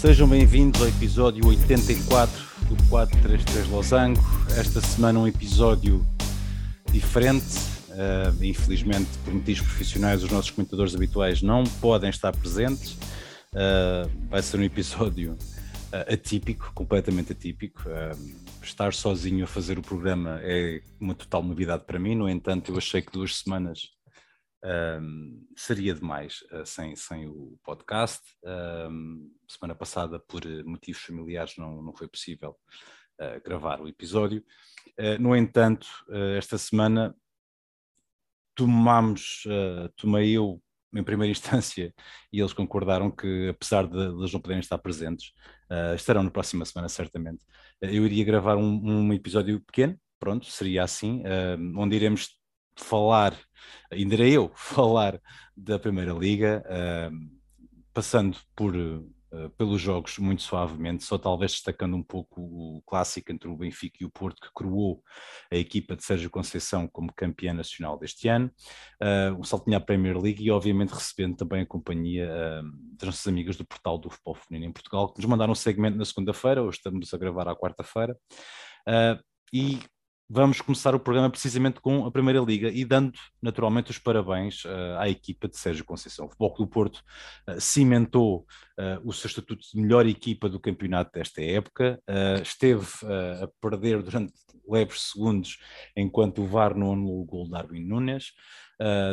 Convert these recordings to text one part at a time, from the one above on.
Sejam bem-vindos ao episódio 84 do 433 Losango. Esta semana um episódio diferente. Uh, infelizmente, por motivos profissionais, os nossos comentadores habituais não podem estar presentes. Uh, vai ser um episódio uh, atípico, completamente atípico. estar sozinho a fazer o programa é uma total novidade para mim. No entanto, eu achei que duas semanas um, seria demais uh, sem, sem o podcast. Um, semana passada, por motivos familiares, não, não foi possível uh, gravar o episódio. Uh, no entanto, esta semana tomámos, tomei eu em primeira instância e eles concordaram que, apesar de eles não poderem estar presentes, estarão na próxima semana, certamente. eu iria gravar um, um episódio pequeno, pronto, seria assim, onde iremos falar, ainda era eu, falar da Primeira Liga, uh, passando por, uh, pelos jogos muito suavemente, só talvez destacando um pouco o clássico entre o Benfica e o Porto, que coroou a equipa de Sérgio Conceição como campeã nacional deste ano, uh, um saltinho à Premier League e obviamente recebendo também a companhia das nossas amigas do portal do Futebol Feminino em Portugal, que nos mandaram um segmento na segunda-feira, hoje estamos a gravar à quarta-feira, e vamos começar o programa precisamente com a Primeira Liga e dando naturalmente os parabéns uh, à equipa de Sérgio Conceição. O Futebol do Porto uh, cimentou uh, o seu estatuto de melhor equipa do campeonato desta época, esteve a perder durante leves segundos enquanto o VAR não anulou o gol de Darwin Nunes.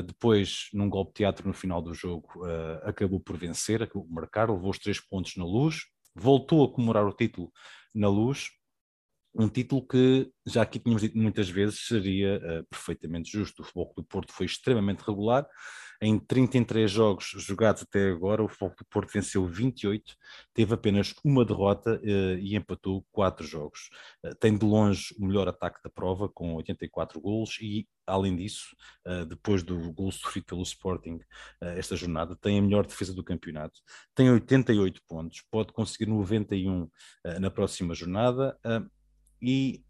depois, num golpe de teatro no final do jogo, acabou por vencer, acabou por marcar, levou os três pontos na luz, voltou a comemorar o título na luz, um título que já aqui tínhamos dito muitas vezes seria uh, perfeitamente justo. O Futebol do Porto foi extremamente regular. Em 33 jogos jogados até agora, o Futebol do Porto venceu 28, teve apenas uma derrota uh, e empatou 4 jogos. Uh, tem de longe o melhor ataque da prova, com 84 golos, e além disso, depois do gol sofrido pelo Sporting esta jornada, tem a melhor defesa do campeonato. Tem 88 pontos, pode conseguir 91 na próxima jornada e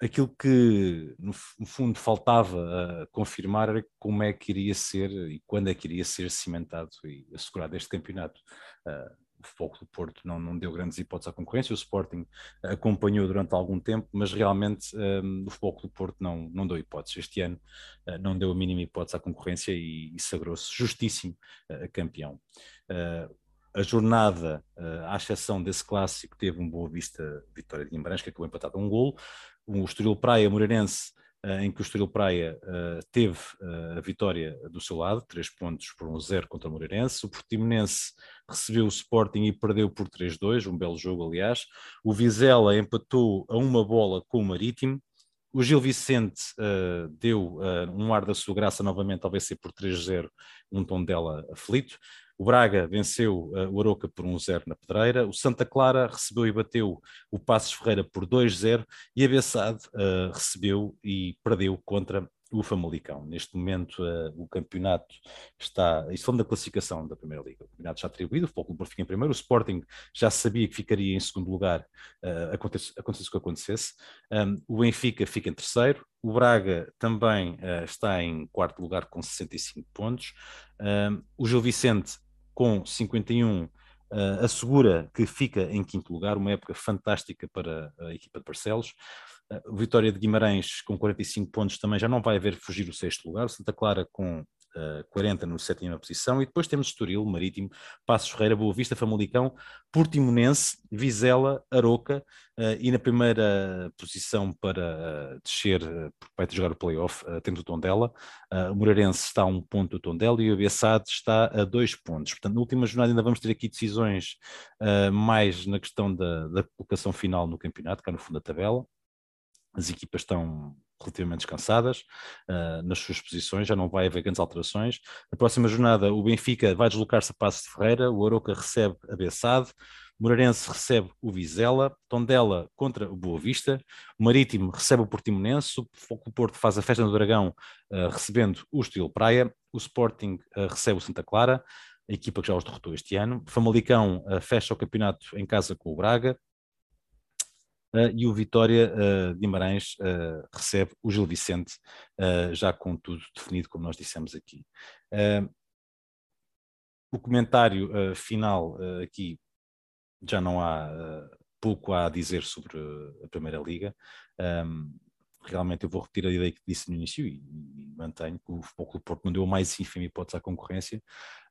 aquilo que no, fundo faltava confirmar era como é que iria ser e quando é que iria ser cimentado e assegurado este campeonato. Uh, o Foco do Porto não, não deu grandes hipóteses à concorrência, o Sporting acompanhou durante algum tempo, mas realmente um, o Foco do Porto não, não deu hipóteses. Este ano uh, não deu a mínima hipótese à concorrência e, e sagrou-se justíssimo uh, campeão. Uh, a jornada, uh, à exceção desse clássico, teve um Boa Vista Vitória de Guimarães, que acabou empatado a um golo. O Estoril Praia Moreirense, uh, em que o Estoril Praia uh, teve a vitória do seu lado, três pontos por um zero contra o Moreirense. O Portimonense recebeu o Sporting e perdeu por 3-2, um belo jogo, aliás. O Vizela empatou a uma bola com o Marítimo. O Gil Vicente uh, deu uh, um ar da sua graça novamente ao vencer por 3-0, um tom dela aflito. O Braga venceu uh, o Aroca por 1-0 na Pedreira. O Santa Clara recebeu e bateu o Passos Ferreira por 2-0 e a Bessade uh, recebeu e perdeu contra o Famalicão. Neste momento, uh, o campeonato está. Isto falando da classificação da Primeira Liga. O campeonato está atribuído, o Futebol Clube fica em primeiro. O Sporting já sabia que ficaria em segundo lugar, uh, acontece, acontecesse o que acontecesse. Um, o Benfica fica em terceiro. O Braga também uh, está em quarto lugar com 65 pontos. Um, o Gil Vicente com 51 uh, assegura que fica em quinto lugar, uma época fantástica para a equipa de Barcelos. Uh, Vitória de Guimarães com 45 pontos também já não vai haver fugir o sexto lugar. Santa Clara com 40 no sétima posição, e depois temos Estoril, Marítimo, Passos Ferreira, Boa Vista, Famalicão, Portimonense, Vizela, Aroca, uh, e na primeira posição para uh, descer, uh, porque vai jogar o playoff, temos o Tondela, o Moreirense está a um ponto do Tondela e o Abiassade está a dois pontos. Portanto, na última jornada ainda vamos ter aqui decisões mais na questão da, da colocação final no campeonato, cá no fundo da tabela. As equipas estão relativamente descansadas uh, nas suas posições, já não vai haver grandes alterações. Na próxima jornada, o Benfica vai deslocar-se a Passo de Ferreira, o Aroca recebe a Bessade, Moreirense recebe o Vizela, Tondela contra o Boa Vista, o Marítimo recebe o Portimonense, o Porto faz a festa no Dragão uh, recebendo o Estoril Praia, o Sporting uh, recebe o Santa Clara, a equipa que já os derrotou este ano, Famalicão fecha o campeonato em casa com o Braga, e o Vitória de Guimarães uh, recebe o Gil Vicente, já com tudo definido, como nós dissemos aqui. o comentário final aqui já não há pouco a dizer sobre a Primeira Liga. Um, realmente eu vou repetir a ideia que disse no início e, e mantenho que o Futebol Clube Porto não deu mais ínfima hipótese à concorrência.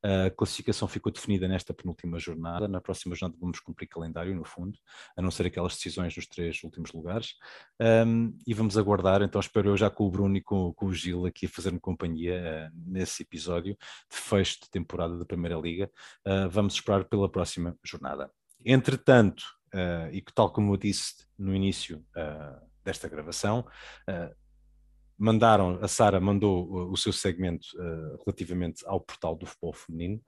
A classificação ficou definida nesta penúltima jornada. Na próxima jornada vamos cumprir calendário, no fundo, a não ser aquelas decisões dos três últimos lugares. Um, e vamos aguardar, então espero eu já com o Bruno e com, com o Gil aqui a fazer-me companhia uh, nesse episódio de fecho de temporada da Primeira Liga. Uh, vamos esperar pela próxima jornada. Entretanto, uh, e que tal como eu disse no início desta gravação. Uh, mandaram, a Sara mandou o, o seu segmento uh, relativamente ao portal do futebol feminino.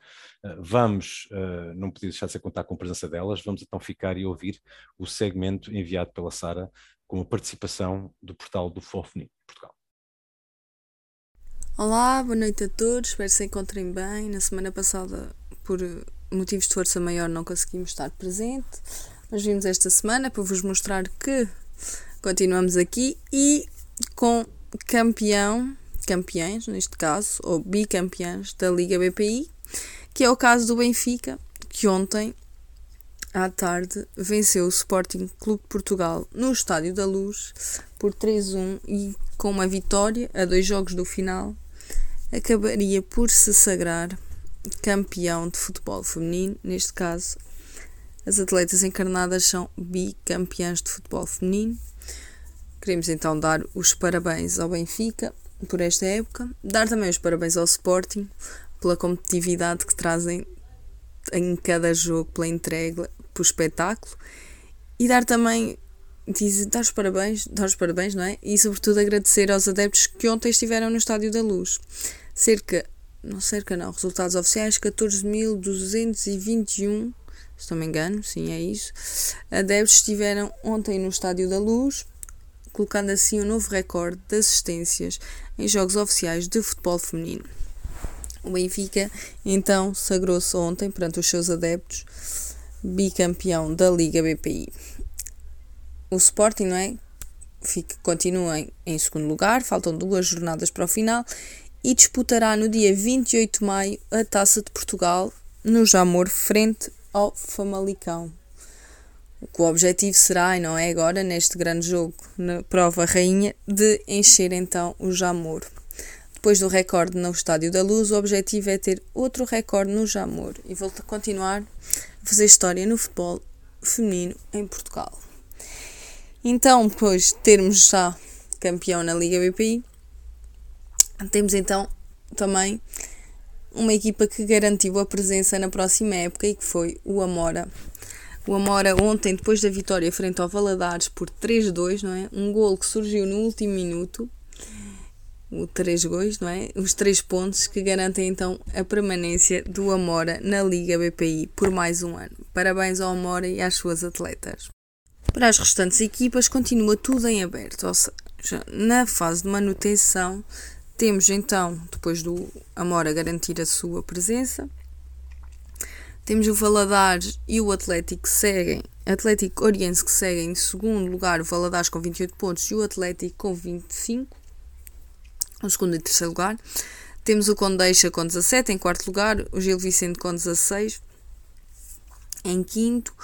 Uh, vamos, uh, não podia deixar de ser contar com a presença delas, vamos então ficar e ouvir o segmento enviado pela Sara com a participação do portal do futebol feminino de Portugal. Olá, boa noite a todos, espero que se encontrem bem. Na semana passada, por motivos de força maior, não conseguimos estar presente, mas vimos esta semana para vos mostrar que Continuamos aqui e com campeão, campeões neste caso, ou bicampeões da Liga BPI, que é o caso do Benfica, que ontem à tarde venceu o Sporting Clube de Portugal no Estádio da Luz por 3-1 e com uma vitória a dois jogos do final acabaria por se sagrar campeão de futebol feminino, neste caso as atletas encarnadas são bicampeãs de futebol feminino Queremos então dar os parabéns ao Benfica por esta época, dar também os parabéns ao Sporting pela competitividade que trazem em cada jogo, pela entrega, pelo espetáculo e dar também diz, dar os parabéns, dar os parabéns, não é? E sobretudo agradecer aos adeptos que ontem estiveram no Estádio da Luz. Cerca, não cerca não, resultados oficiais 14.221, se não me engano, sim, é isso. Adeptos estiveram ontem no Estádio da Luz colocando assim um novo recorde de assistências em jogos oficiais de futebol feminino. O Benfica então sagrou-se ontem perante os seus adeptos bicampeão da Liga BPI. O Sporting, não é? Fica, continua em, em segundo lugar, faltam duas jornadas para o final e disputará no dia 28 de maio a Taça de Portugal no Jamor frente ao Famalicão. O objetivo será, e não é agora, neste grande jogo, na prova rainha, de encher então o Jamor. Depois do recorde no Estádio da Luz, o objetivo é ter outro recorde no Jamor e voltar a continuar a fazer história no futebol feminino em Portugal. Então, depois de termos já campeão na Liga BPI, temos então também uma equipa que garantiu a presença na próxima época e que foi o Amora o Amora ontem, depois da vitória frente ao Valadares por 3-2, não é? Um gol que surgiu no último minuto. O 3 gols, não é? Os 3 pontos que garantem então a permanência do Amora na Liga BPI por mais um ano. Parabéns ao Amora e às suas atletas. Para as restantes equipas continua tudo em aberto, ou seja, na fase de manutenção temos então, depois do Amora garantir a sua presença, temos o Valadares e o Atlético que seguem, Atlético Oriense que seguem em segundo lugar, o Valadares com 28 pontos e o Atlético com 25, o segundo e terceiro lugar. Temos o Condeixa com 17 em quarto lugar, o Gil Vicente com 16 em quinto,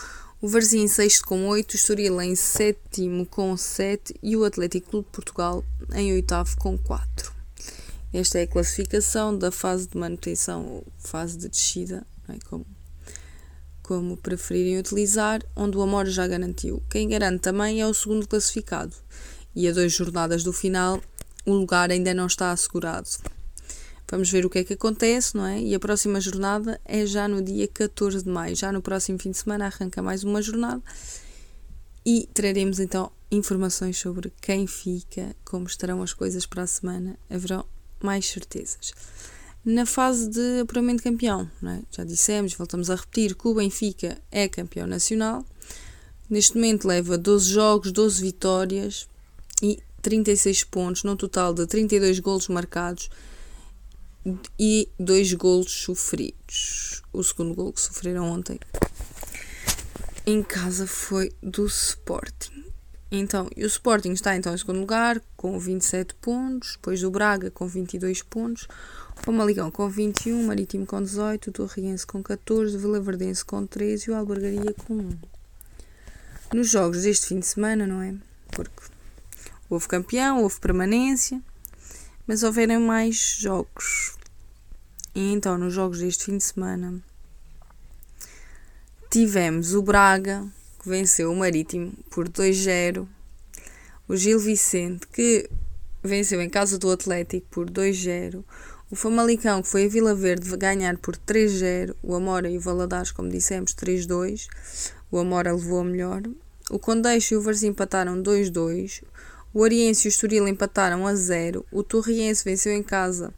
o Varzim em sexto com 8, o Estoril em sétimo com 7 e o Atlético Clube de Portugal em oitavo com 4. Esta é a classificação da fase de manutenção ou fase de descida, é? como como preferirem utilizar, onde o Amor já garantiu. Quem garante também é o segundo classificado, e a duas jornadas do final o lugar ainda não está assegurado. Vamos ver o que é que acontece, não é? E a próxima jornada é já no dia 14 de maio. Já no próximo fim de semana arranca mais uma jornada e traremos então informações sobre quem fica, como estarão as coisas para a semana. Haverão mais certezas na fase de apuramento campeão. É? Já dissemos, voltamos a repetir que o Benfica é campeão nacional. Neste momento leva 12 jogos, 12 vitórias e 36 pontos, num total de 32 golos marcados e 2 golos sofridos. O segundo gol que sofreram ontem em casa foi do Sporting. Então, o Sporting está então em segundo lugar com 27 pontos, depois o Braga com 22 pontos, o Famalicão com 21, o Marítimo com 18, o Torriense com 14, o Vilaverdense com 13 e o Albergaria com 1. Nos jogos deste fim de semana, não é? Porque houve campeão, houve permanência, mas houveram mais jogos. E então, nos jogos deste fim de semana, tivemos o Braga que venceu o Marítimo por 2-0. O Gil Vicente, que venceu em casa do Atlético por 2-0. O Famalicão, que foi a Vila Verde, ganhar por 3-0. O Amora e o Valadares, como dissemos, 3-2. O Amora levou a melhor. O Condeixo e o Varzim empataram 2-2. O Oriense e o Estoril empataram a 0. O Torriense venceu em casa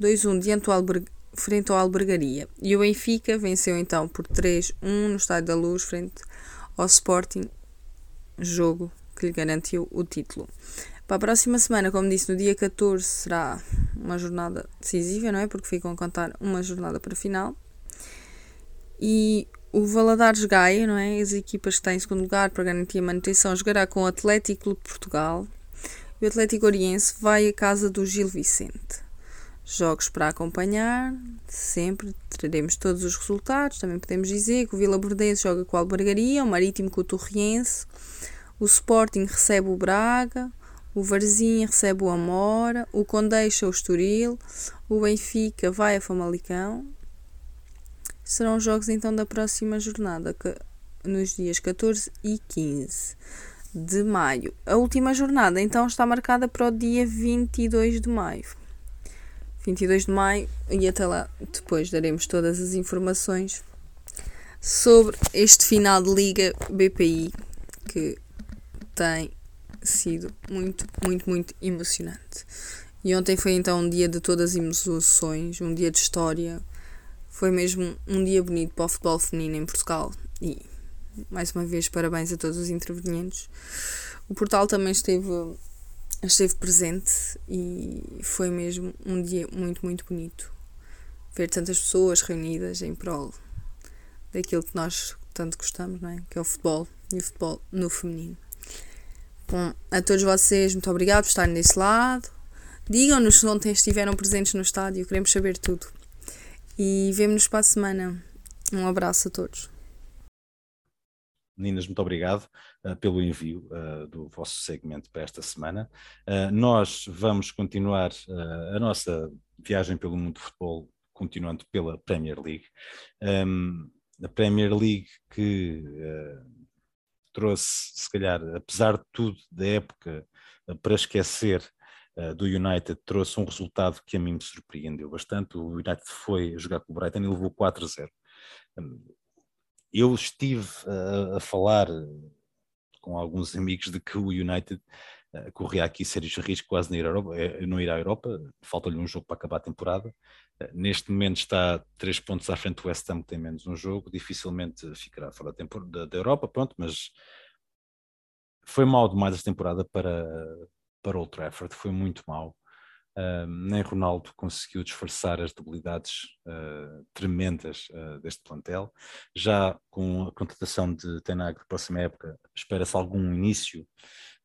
2-1 diante do frente ao Albergaria. E o Benfica venceu então por 3-1 no Estádio da Luz frente ao Sporting, jogo que lhe garantiu o título. Para a próxima semana, como disse, no dia 14 será uma jornada decisiva, não é? Porque ficam a contar uma jornada para a final. E o Valadares Gaia, não é? As equipas que estão em segundo lugar para garantir a manutenção, jogará com o Atlético de Portugal. E o Atlético Oriense vai à casa do Gil Vicente. Jogos para acompanhar, sempre teremos todos os resultados. Também podemos dizer que o Vila Bordense joga com o Albergaria, o Marítimo com o Torriense, o Sporting recebe o Braga, o Varzim recebe o Amora, o Condeixa o Estoril, o Benfica vai a Famalicão. Serão os jogos então da próxima jornada, que, nos dias 14 e 15 de maio. A última jornada então está marcada para o dia 22 de maio. 22 de maio, e até lá depois daremos todas as informações sobre este final de Liga BPI que tem sido muito, muito, muito emocionante. E ontem foi então um dia de todas as emoções, um dia de história. Foi mesmo um dia bonito para o futebol feminino em Portugal. E mais uma vez, parabéns a todos os intervenientes. O portal também esteve esteve presente e foi mesmo um dia muito, muito bonito. Ver tantas pessoas reunidas em prol daquilo que nós tanto gostamos, não é? Que é o futebol e o futebol no feminino. Bom, a todos vocês, muito obrigado por estarem desse lado. Digam-nos se ontem estiveram presentes no estádio, queremos saber tudo. E vemo-nos para a semana. Um abraço a todos. Meninas, muito obrigado uh, pelo envio uh, do vosso segmento para esta semana. Uh, nós vamos continuar a nossa viagem pelo mundo do futebol, continuando pela Premier League. Um, a Premier League que trouxe, se calhar, apesar de tudo, da época para esquecer do United, trouxe um resultado que a mim me surpreendeu bastante. O United foi jogar com o Brighton e levou 4-0 eu estive a, a falar com alguns amigos de que o United uh, corria aqui sérios riscos quase não ir à Europa, eh, não ir à Europa falta-lhe um jogo para acabar a temporada. Neste momento está três pontos à frente do West Ham, que tem menos um jogo, dificilmente ficará fora da, da, Europa, pronto, mas foi mal demais esta temporada para, para Old Trafford, foi muito mal. Uh, nem Ronaldo conseguiu disfarçar as debilidades uh, tremendas uh, deste plantel. Já com a contratação de Tenag para a próxima época, espera-se algum início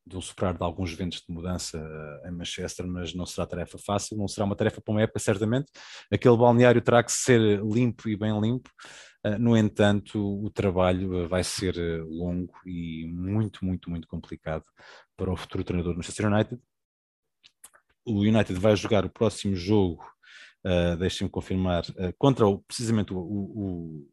de um superar de alguns ventos de mudança em Manchester, mas não será tarefa fácil, não será uma tarefa para uma época, certamente. Aquele balneário terá que ser limpo e bem limpo. no entanto, o trabalho vai ser longo e muito, muito, muito complicado para o futuro treinador do Manchester United o United vai jogar o próximo jogo, uh, deixem-me confirmar, uh, contra o, precisamente o, o,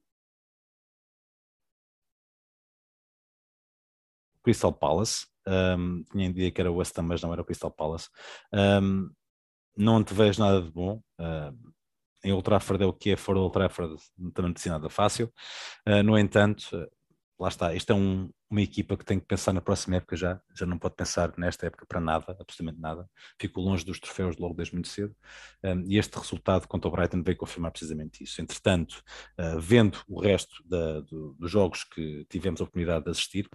Crystal Palace. Um, tinha ideia que era o West Ham, mas não era o Crystal Palace. Um, não te vejo nada de bom. Uh, em Old Trafford é o que é, fora do Old Trafford também não te nada fácil. Uh, no entanto, lá está, isto é um, uma equipa que tem que pensar na próxima época já, já não pode pensar nesta época para nada, absolutamente nada. Ficou longe dos troféus logo desde muito cedo. Um, e este resultado contra o Brighton veio confirmar precisamente isso. Entretanto, uh, vendo o resto da, do, dos jogos que tivemos a oportunidade de assistir,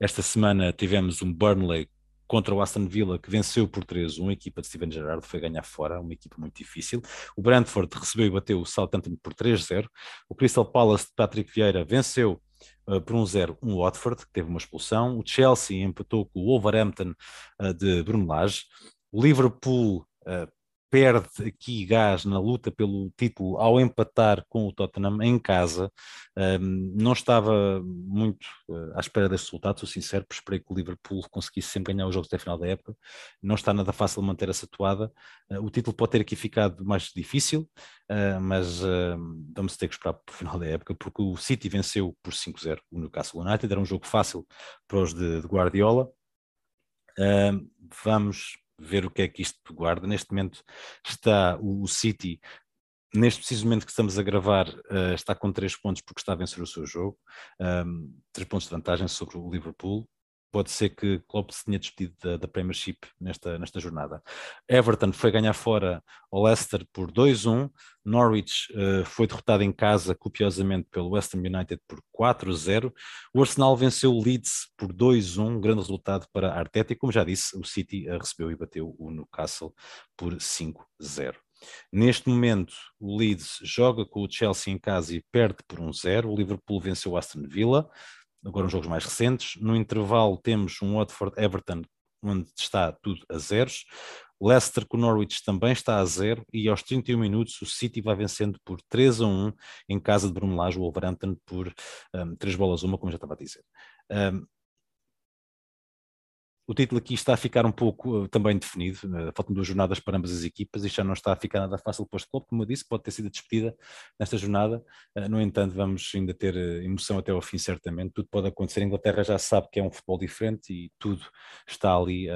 esta semana tivemos um Burnley contra o Aston Villa, que venceu por 3-1, a equipa de Steven Gerrard foi ganhar fora, uma equipa muito difícil. O Brentford recebeu e bateu o Southampton por 3-0. O Crystal Palace de Patrick Vieira venceu uh, por um zero um Watford, que teve uma expulsão. O Chelsea empatou com o Wolverhampton uh, de Bruno. O Liverpool uh, perde aqui gás na luta pelo título ao empatar com o Tottenham em casa. Um, não estava muito uh, à espera deste resultado, sou sincero, esperei que o Liverpool conseguisse sempre ganhar os jogos até a final da época. Não está nada fácil manter essa toada. Uh, o título pode ter aqui ficado mais difícil, uh, mas vamos ter que esperar para o final da época, porque o City venceu por 5-0 o Newcastle United. Era um jogo fácil para os de, de Guardiola. vamos ver o que é que isto guarda. Neste momento está o, City, neste preciso momento que estamos a gravar, uh, está com três pontos porque está a vencer o seu jogo, um, três pontos de vantagem sobre o Liverpool pode ser que Klopp se tenha despedido da, da, Premiership nesta, nesta jornada. Everton foi ganhar fora ao Leicester por 2-1, Norwich uh, foi derrotado em casa copiosamente pelo West Ham United por 4-0, o Arsenal venceu o Leeds por 2-1, grande resultado para Arteta e como já disse, o City uh, recebeu e bateu o Newcastle por 5-0. Neste momento, o Leeds joga com o Chelsea em casa e perde por 1-0. O Liverpool venceu o Aston Villa agora uns jogos mais recentes. No intervalo temos um Watford-Everton onde está tudo a zeros. Leicester com Norwich também está a zero e aos 31 minutos o City vai vencendo por 3 a 1 em casa de Bruno Lage, o Wolverhampton por um, 3 bolas a 1, como já estava a dizer. Um, o título aqui está a ficar um pouco uh, também definido, uh, faltam duas jornadas para ambas as equipas e já não está a ficar nada fácil para este clube, como eu disse, pode ter sido despedida nesta jornada, uh, no entanto vamos ainda ter emoção até ao fim certamente, tudo pode acontecer, a Inglaterra já sabe que é um futebol diferente e tudo está ali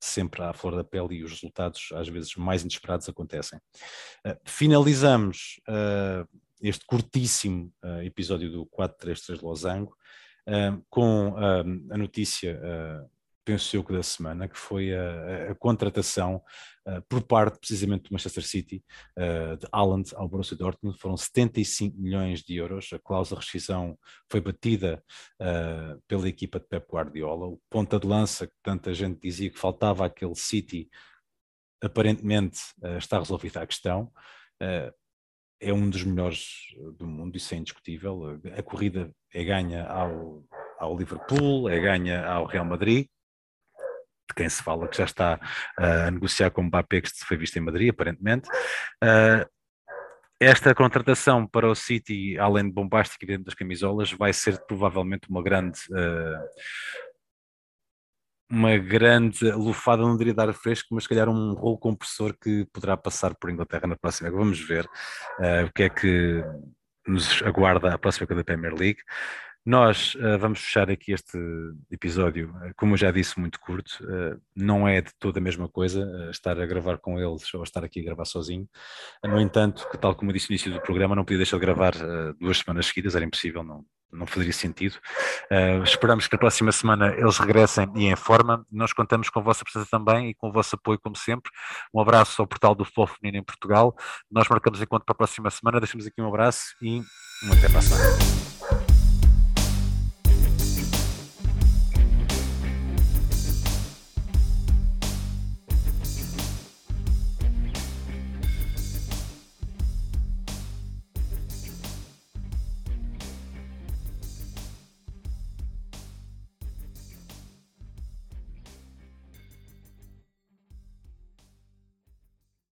sempre à flor da pele e os resultados às vezes mais inesperados acontecem. finalizamos este curtíssimo episódio do 433 Losango com a notícia penso eu que da semana, que foi a, a contratação uh, por parte precisamente do Manchester City uh, de Haaland ao Borussia Dortmund, foram 75 milhões de euros, a cláusula de rescisão foi batida uh, pela equipa de Pep Guardiola, o ponta de lança que tanta gente dizia que faltava aquele City, aparentemente está resolvida a questão, é um dos melhores do mundo, isso é indiscutível, a corrida é ganha ao, ao Liverpool, é ganha ao Real Madrid, de quem se fala que já está uh, a negociar com o Mbappé, que foi visto em Madrid, aparentemente. Uh, esta contratação para o City, além de bombástica dentro das camisolas, vai ser provavelmente uma grande uh, uma grande lufada, não diria dar fresco, mas se calhar um rolo compressor que poderá passar por Inglaterra na próxima. Vamos ver o que é que nos aguarda a próxima da Premier League. Nós uh, vamos fechar aqui este episódio, eh, como eu já disse, muito curto. Uh, não é de toda a mesma coisa uh, estar a gravar com eles ou estar aqui a gravar sozinho. no entanto, que tal como eu disse no início do programa, não podia deixar de gravar duas semanas seguidas, era impossível, não, não faria sentido. esperamos que na próxima semana eles regressem e em forma. Nós contamos com a vossa presença também e com o vosso apoio, como sempre. Um abraço ao portal do Futebol Feminino em Portugal. Nós marcamos encontro para a próxima semana. Deixamos aqui um abraço e um até para a semana.